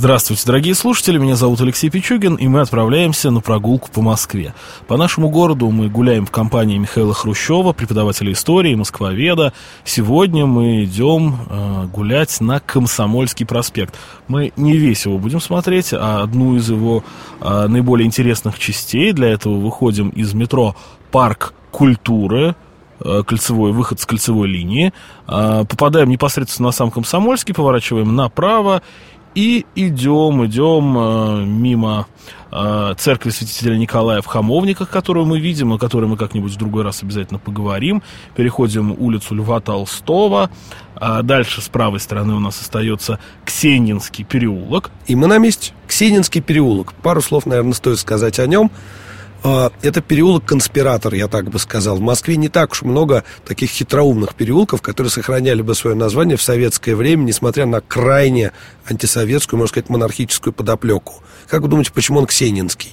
Здравствуйте, дорогие слушатели, меня зовут Алексей Пичугин, и мы отправляемся на прогулку по Москве. По нашему городу мы гуляем в компании Михаила Хрущева, преподавателя истории, москвоведа. Сегодня мы идем э, гулять на Комсомольский проспект. Мы не весь его будем смотреть, а одну из его э, наиболее интересных частей. Для этого выходим из метро «Парк культуры», э, кольцевой выход с кольцевой линии, э, попадаем непосредственно на сам Комсомольский, поворачиваем направо и идем, идем э, мимо э, церкви святителя Николая в Хамовниках, которую мы видим, о которой мы как-нибудь в другой раз обязательно поговорим. Переходим улицу Льва Толстого. А дальше с правой стороны у нас остается Ксенинский переулок. И мы на месте. Ксенинский переулок. Пару слов, наверное, стоит сказать о нем. А, это переулок конспиратор, я так бы сказал. В Москве не так уж много таких хитроумных переулков, которые сохраняли бы свое название в советское время, несмотря на крайне антисоветскую, можно сказать, монархическую подоплеку. Как вы думаете, почему он Ксенинский?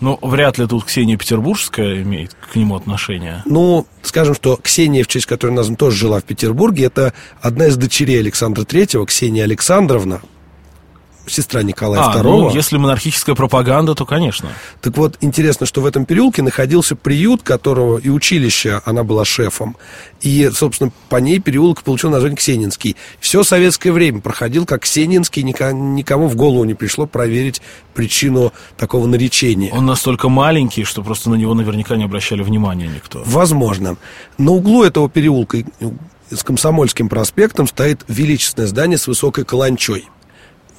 Ну, вряд ли тут Ксения Петербургская имеет к нему отношение. Ну, скажем, что Ксения, в честь которой назван, тоже жила в Петербурге. Это одна из дочерей Александра Третьего, Ксения Александровна сестра Николая а, II. Ну, если монархическая пропаганда, то, конечно. Так вот, интересно, что в этом переулке находился приют, которого и училище, она была шефом. И, собственно, по ней переулок получил название Ксенинский. Все советское время проходил как Ксенинский, никому в голову не пришло проверить причину такого наречения. Он настолько маленький, что просто на него наверняка не обращали внимания никто. Возможно. На углу этого переулка с Комсомольским проспектом стоит величественное здание с высокой каланчой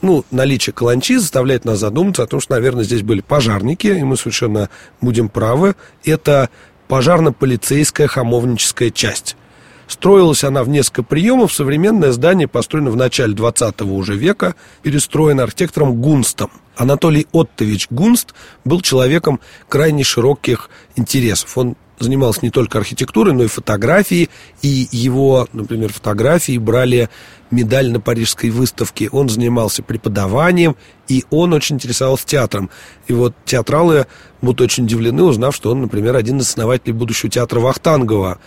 ну, наличие каланчи заставляет нас задуматься о том, что, наверное, здесь были пожарники, и мы совершенно будем правы. Это пожарно-полицейская хамовническая часть. Строилась она в несколько приемов. Современное здание построено в начале 20 уже века, перестроено архитектором Гунстом. Анатолий Оттович Гунст был человеком крайне широких интересов. Он занимался не только архитектурой, но и фотографией, и его, например, фотографии брали медаль на парижской выставке. Он занимался преподаванием, и он очень интересовался театром. И вот театралы будут очень удивлены, узнав, что он, например, один из основателей будущего театра Вахтангова.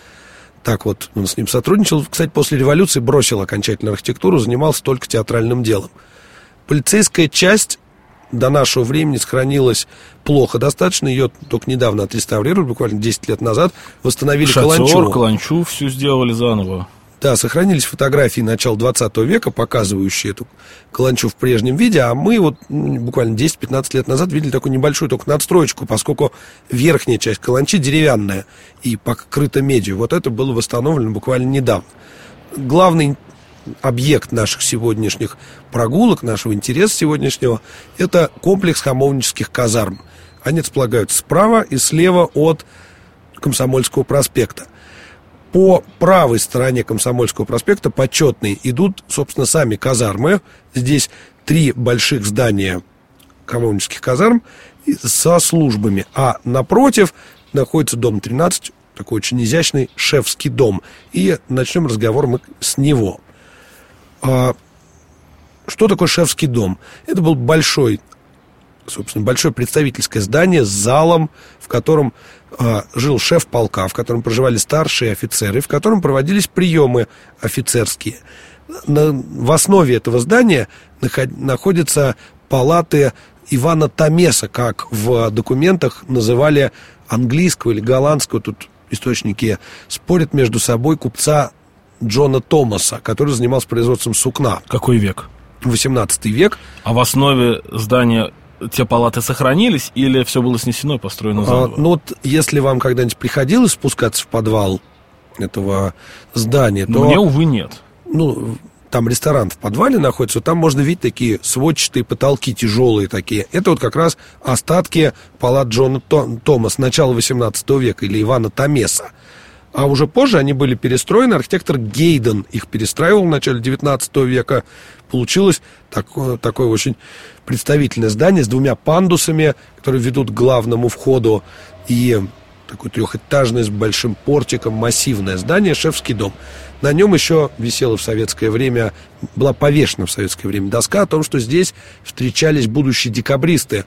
Так вот, он с ним сотрудничал. Кстати, после революции бросил окончательно архитектуру, занимался только театральным делом. Полицейская часть до нашего времени сохранилась плохо достаточно. Ее только недавно отреставрировали, буквально 10 лет назад. Восстановили Шатер, Каланчу. Каланчу все сделали заново. Да, сохранились фотографии начала 20 века, показывающие эту каланчу в прежнем виде, а мы вот буквально 10-15 лет назад видели такую небольшую только надстроечку, поскольку верхняя часть каланчи деревянная и покрыта медью. Вот это было восстановлено буквально недавно. Главный объект наших сегодняшних прогулок, нашего интереса сегодняшнего, это комплекс хамовнических казарм. Они располагаются справа и слева от Комсомольского проспекта. По правой стороне Комсомольского проспекта почетные идут, собственно, сами казармы. Здесь три больших здания коммунистских казарм со службами. А напротив находится дом 13, такой очень изящный шефский дом. И начнем разговор мы с него. А, что такое шефский дом? Это был большой, собственно, большое представительское здание с залом, в котором а, жил шеф полка, в котором проживали старшие офицеры, в котором проводились приемы офицерские. В основе этого здания наход, находятся палаты Ивана Тамеса, как в документах называли английского или голландского, тут источники спорят между собой, купца Джона Томаса, который занимался производством сукна. Какой век? 18 век. А в основе здания те палаты сохранились или все было снесено и построено заново? А, ну вот если вам когда-нибудь приходилось спускаться в подвал этого здания, то... Мне, увы, нет. Ну, там ресторан в подвале находится, там можно видеть такие сводчатые потолки, тяжелые такие. Это вот как раз остатки палат Джона Томаса начала 18 века или Ивана Томеса. А уже позже они были перестроены. Архитектор Гейден их перестраивал в начале 19 века. Получилось такое, такое очень представительное здание с двумя пандусами, которые ведут к главному входу. И такое трехэтажное с большим портиком, массивное здание, шефский дом. На нем еще висела в советское время, была повешена в советское время доска о том, что здесь встречались будущие декабристы,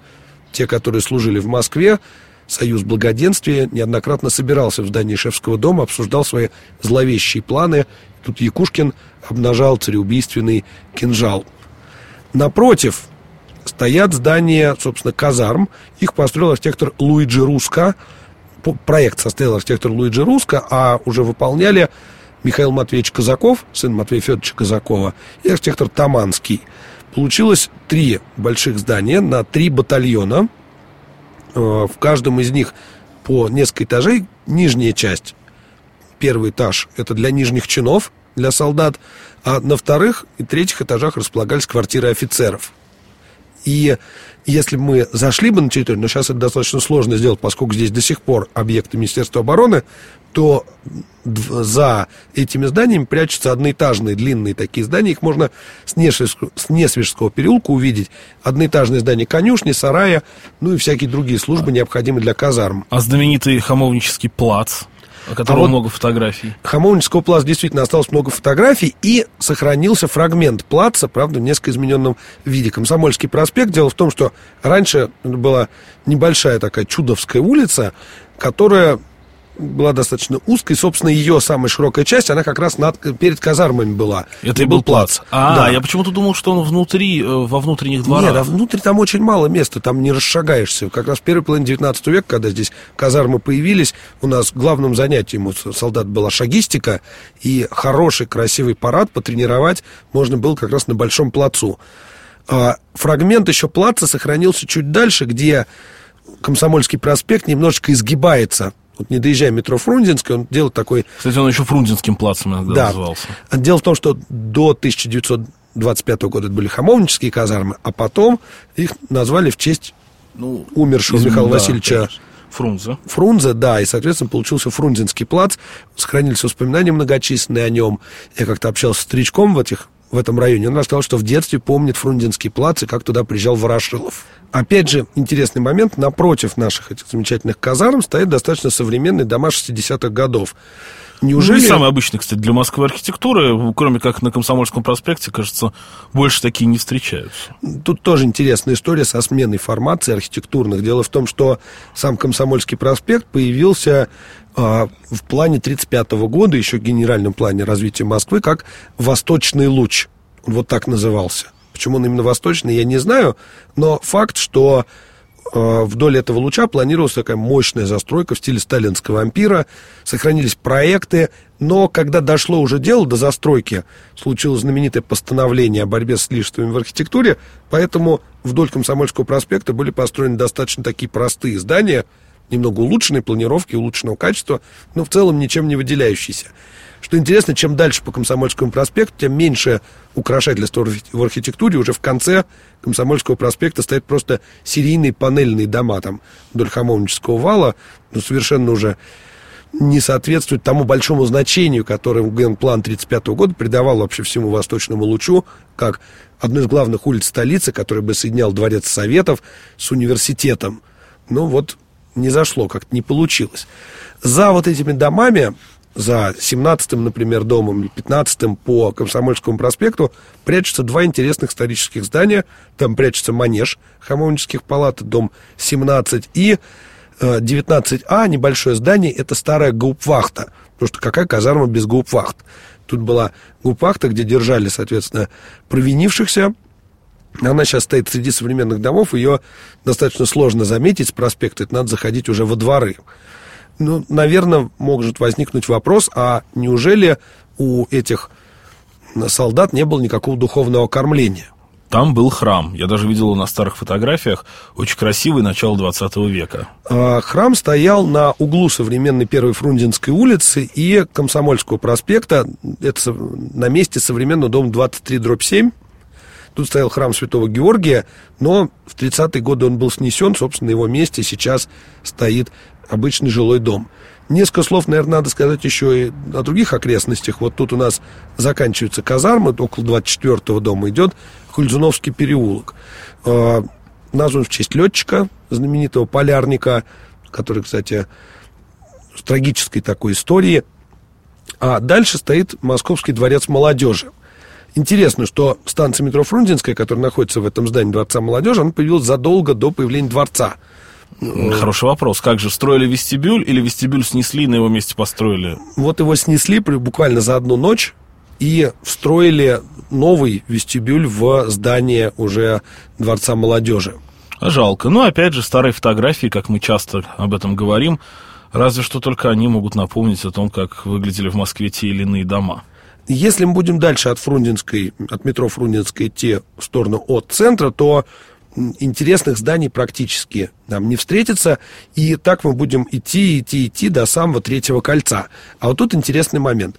те, которые служили в Москве, Союз Благоденствия неоднократно собирался в здании Шефского дома, обсуждал свои зловещие планы. Тут Якушкин обнажал цареубийственный кинжал. Напротив стоят здания, собственно, казарм. Их построил архитектор Луиджи Руска. Проект составил архитектор Луиджи Руска, а уже выполняли Михаил Матвеевич Казаков, сын Матвея Федоровича Казакова, и архитектор Таманский. Получилось три больших здания на три батальона. Э, в каждом из них по несколько этажей. Нижняя часть, первый этаж, это для нижних чинов, для солдат, а на вторых и третьих этажах располагались квартиры офицеров. И если мы зашли бы на территорию, но сейчас это достаточно сложно сделать, поскольку здесь до сих пор объекты Министерства обороны, то за этими зданиями прячутся одноэтажные длинные такие здания. Их можно с Несвежского, с Несвежского переулка увидеть. Одноэтажные здания конюшни, сарая, ну и всякие другие службы, необходимые для казарм. А знаменитый Хамовнический плац? О котором а вот много фотографий. Хамовнического плаца действительно осталось много фотографий, и сохранился фрагмент плаца, правда, в несколько измененном виде. Комсомольский проспект. Дело в том, что раньше была небольшая такая чудовская улица, которая была достаточно узкой. Собственно, ее самая широкая часть, она как раз над, перед казармами была. Это и был плац. А, да. я почему-то думал, что он внутри, э, во внутренних дворах. Нет, а внутри там очень мало места, там не расшагаешься. Как раз в первой половине 19 века, когда здесь казармы появились, у нас главным занятием у солдат была шагистика, и хороший, красивый парад потренировать можно было как раз на Большом плацу. А фрагмент еще плаца сохранился чуть дальше, где Комсомольский проспект немножечко изгибается вот не доезжая метро Фрунзенский, он делает такой... Кстати, он еще Фрунзенским плацем иногда да. назывался. Дело в том, что до 1925 года это были хамовнические казармы, а потом их назвали в честь ну, умершего из... Михаила да, Васильевича конечно. Фрунзе. Фрунзе, да, и, соответственно, получился Фрунзенский плац. Сохранились воспоминания многочисленные о нем. Я как-то общался с старичком в этих в этом районе. Он рассказал, что в детстве помнит Фрунзенский плац и как туда приезжал Ворошилов. Опять же, интересный момент. Напротив наших этих замечательных казарм стоит достаточно современный дома 60-х годов. Неужели... Ну, не самый обычный, кстати, для Москвы архитектуры, кроме как на Комсомольском проспекте, кажется, больше такие не встречаются. Тут тоже интересная история со сменой формации архитектурных. Дело в том, что сам Комсомольский проспект появился э, в плане 1935 года, еще в генеральном плане развития Москвы, как «Восточный луч». Он вот так назывался. Почему он именно восточный, я не знаю, но факт, что э, вдоль этого луча планировалась такая мощная застройка в стиле сталинского ампира, сохранились проекты, но когда дошло уже дело до застройки, случилось знаменитое постановление о борьбе с лишествами в архитектуре, поэтому вдоль Комсомольского проспекта были построены достаточно такие простые здания, немного улучшенной планировки, улучшенного качества, но в целом ничем не выделяющиеся. Что интересно, чем дальше по Комсомольскому проспекту, тем меньше украшательства в архитектуре. Уже в конце Комсомольского проспекта стоят просто серийные панельные дома там вдоль Хамовнического вала, ну, совершенно уже не соответствует тому большому значению, которое генплан 1935 года придавал вообще всему Восточному лучу, как одной из главных улиц столицы, который бы соединял Дворец Советов с университетом. Ну вот не зашло, как-то не получилось. За вот этими домами за 17-м, например, домом или 15-м по Комсомольскому проспекту прячутся два интересных исторических здания. Там прячется манеж Хамовнических палат, дом 17, и 19А, э, небольшое здание, это старая гауптвахта. Потому что какая казарма без гауптвахт? Тут была гауптвахта, где держали, соответственно, провинившихся. Она сейчас стоит среди современных домов, ее достаточно сложно заметить с проспекта, это надо заходить уже во дворы ну, наверное, может возникнуть вопрос, а неужели у этих солдат не было никакого духовного кормления? Там был храм. Я даже видел его на старых фотографиях. Очень красивый, начало 20 века. А, храм стоял на углу современной Первой Фрунзенской улицы и Комсомольского проспекта. Это на месте современного дома 23 дробь 7. Тут стоял храм Святого Георгия, но в 30-е годы он был снесен. Собственно, на его месте сейчас стоит обычный жилой дом. Несколько слов, наверное, надо сказать еще и о других окрестностях. Вот тут у нас заканчиваются казармы, около 24-го дома идет Хульзуновский переулок. Э, назван в честь летчика, знаменитого полярника, который, кстати, с трагической такой историей. А дальше стоит Московский дворец молодежи. Интересно, что станция метро Фрунзенская, которая находится в этом здании Дворца молодежи, она появилась задолго до появления дворца. Хороший вопрос. Как же, строили вестибюль или вестибюль снесли, на его месте построили? Вот его снесли буквально за одну ночь и встроили новый вестибюль в здание уже Дворца молодежи. А жалко. Но, опять же, старые фотографии, как мы часто об этом говорим, разве что только они могут напомнить о том, как выглядели в Москве те или иные дома. Если мы будем дальше от Фрунзенской, от метро Фрунзенской идти в сторону от центра, то интересных зданий практически нам не встретится, и так мы будем идти, идти, идти до самого третьего кольца. А вот тут интересный момент.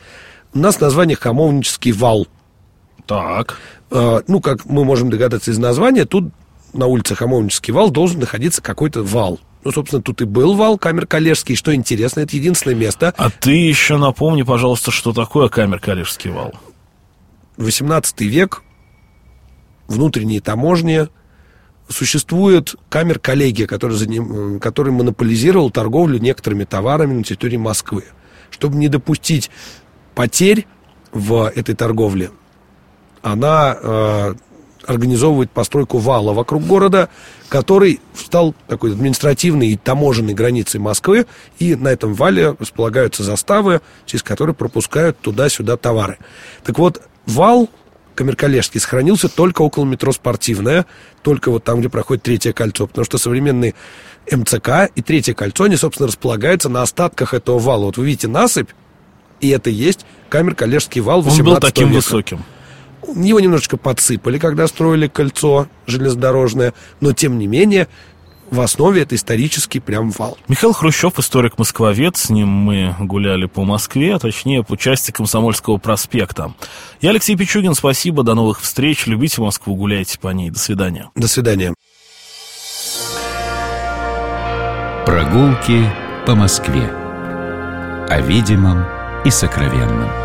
У нас название Хамовнический вал. Так. Э, ну, как мы можем догадаться из названия, тут на улице Хамовнический вал должен находиться какой-то вал. Ну, собственно, тут и был вал камер Калежский. Что интересно, это единственное место. А ты еще напомни, пожалуйста, что такое камер Калежский вал. 18 век, внутренние таможни, существует камер коллегия, который, заним, который монополизировал торговлю некоторыми товарами на территории Москвы. Чтобы не допустить потерь в этой торговле, она э, организовывает постройку вала вокруг города, который стал такой административной и таможенной границей Москвы, и на этом вале располагаются заставы, через которые пропускают туда-сюда товары. Так вот, вал Камеркалежский сохранился только около метро «Спортивное», только вот там, где проходит третье кольцо, потому что современные МЦК и третье кольцо, они, собственно, располагаются на остатках этого вала. Вот вы видите насыпь, и это есть Камер-Калежский вал 18 Он был таким века. высоким. Его немножечко подсыпали, когда строили кольцо железнодорожное, но тем не менее в основе это исторический прям вал. Михаил Хрущев, историк-москвовед, с ним мы гуляли по Москве, а точнее по части Комсомольского проспекта. Я Алексей Пичугин, спасибо, до новых встреч, любите Москву, гуляйте по ней, до свидания. До свидания. Прогулки по Москве. О видимом и сокровенном.